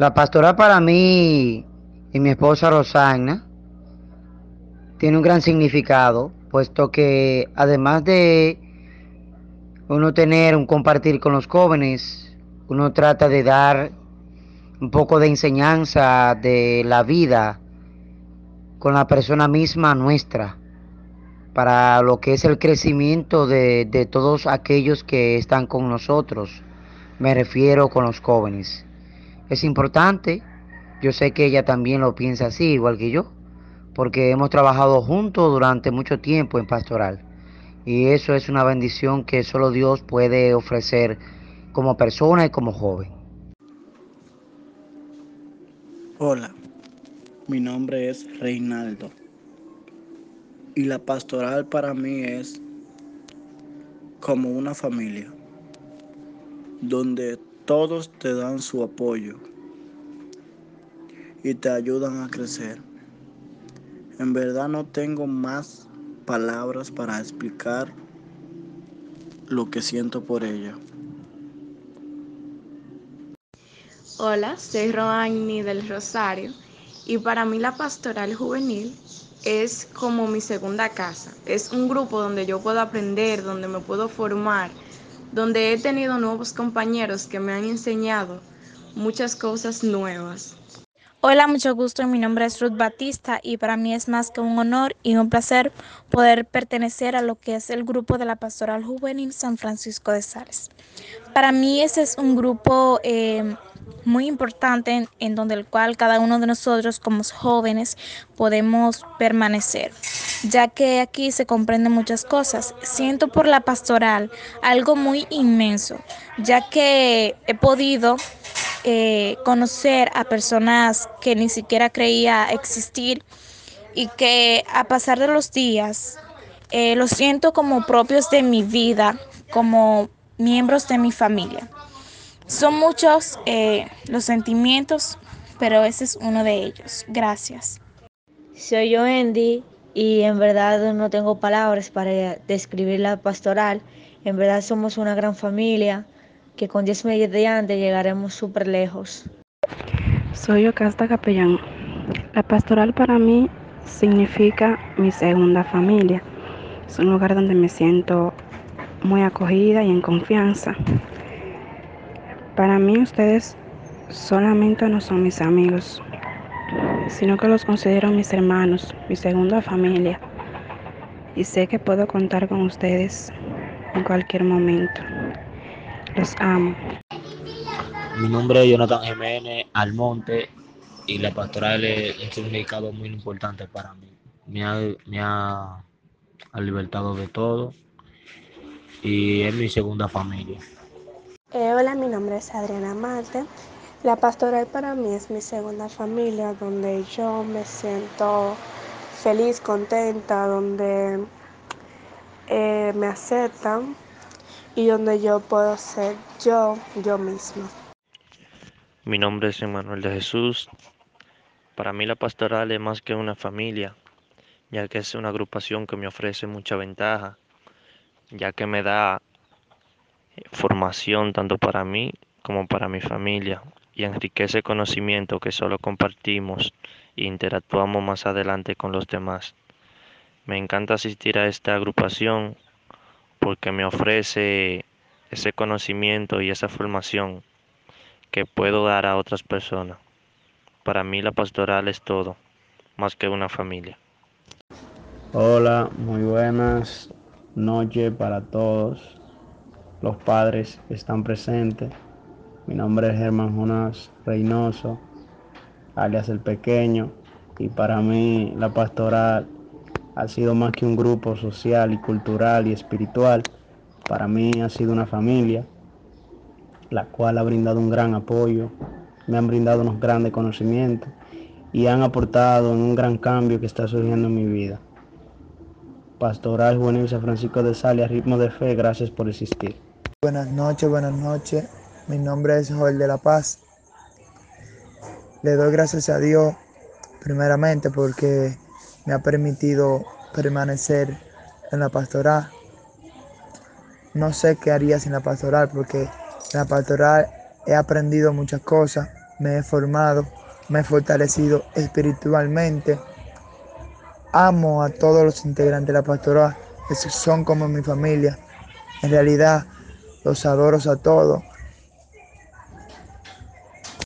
La pastoral para mí y mi esposa Rosana tiene un gran significado, puesto que además de uno tener un compartir con los jóvenes, uno trata de dar un poco de enseñanza de la vida con la persona misma nuestra, para lo que es el crecimiento de, de todos aquellos que están con nosotros, me refiero con los jóvenes. Es importante, yo sé que ella también lo piensa así, igual que yo, porque hemos trabajado juntos durante mucho tiempo en pastoral. Y eso es una bendición que solo Dios puede ofrecer como persona y como joven. Hola, mi nombre es Reinaldo y la pastoral para mí es como una familia, donde todos te dan su apoyo y te ayudan a crecer. En verdad no tengo más palabras para explicar lo que siento por ella. Hola, soy Roani del Rosario y para mí la pastoral juvenil es como mi segunda casa. Es un grupo donde yo puedo aprender, donde me puedo formar, donde he tenido nuevos compañeros que me han enseñado muchas cosas nuevas. Hola, mucho gusto. Mi nombre es Ruth Batista y para mí es más que un honor y un placer poder pertenecer a lo que es el grupo de la Pastoral Juvenil San Francisco de Sales. Para mí ese es un grupo eh, muy importante en, donde el cual cada uno de nosotros como jóvenes podemos permanecer, ya que aquí se comprenden muchas cosas. Siento por la pastoral algo muy inmenso, ya que he podido eh, conocer a personas que ni siquiera creía existir y que a pasar de los días eh, los siento como propios de mi vida, como miembros de mi familia. Son muchos eh, los sentimientos, pero ese es uno de ellos. Gracias. Soy yo, Andy, y en verdad no tengo palabras para describir la pastoral. En verdad somos una gran familia que con 10 mediante llegaremos súper lejos. Soy Ocasta Capellán. La pastoral para mí significa mi segunda familia. Es un lugar donde me siento muy acogida y en confianza. Para mí ustedes solamente no son mis amigos, sino que los considero mis hermanos, mi segunda familia. Y sé que puedo contar con ustedes en cualquier momento. Los amo. Mi nombre es Jonathan Jiménez Almonte y la pastoral es un significado muy importante para mí. Me ha, me ha, ha libertado de todo y es mi segunda familia. Eh, hola, mi nombre es Adriana Marte. La pastoral para mí es mi segunda familia, donde yo me siento feliz, contenta, donde eh, me aceptan y donde yo puedo ser yo, yo misma. Mi nombre es Emanuel de Jesús. Para mí la pastoral es más que una familia, ya que es una agrupación que me ofrece mucha ventaja, ya que me da formación tanto para mí como para mi familia y enriquece conocimiento que solo compartimos e interactuamos más adelante con los demás. Me encanta asistir a esta agrupación porque me ofrece ese conocimiento y esa formación que puedo dar a otras personas. Para mí la pastoral es todo, más que una familia. Hola, muy buenas noches para todos. Los padres están presentes. Mi nombre es Germán Jonás Reynoso, alias El Pequeño, y para mí la pastoral ha sido más que un grupo social y cultural y espiritual. Para mí ha sido una familia, la cual ha brindado un gran apoyo, me han brindado unos grandes conocimientos y han aportado un gran cambio que está surgiendo en mi vida. Pastoral Juvenil San Francisco de Sales, ritmo de fe, gracias por existir. Buenas noches, buenas noches. Mi nombre es Joel de la Paz. Le doy gracias a Dios primeramente porque me ha permitido permanecer en la pastoral. No sé qué haría sin la pastoral porque en la pastoral he aprendido muchas cosas me he formado, me he fortalecido espiritualmente. Amo a todos los integrantes de la pastoral, esos son como mi familia. En realidad, los adoro a todos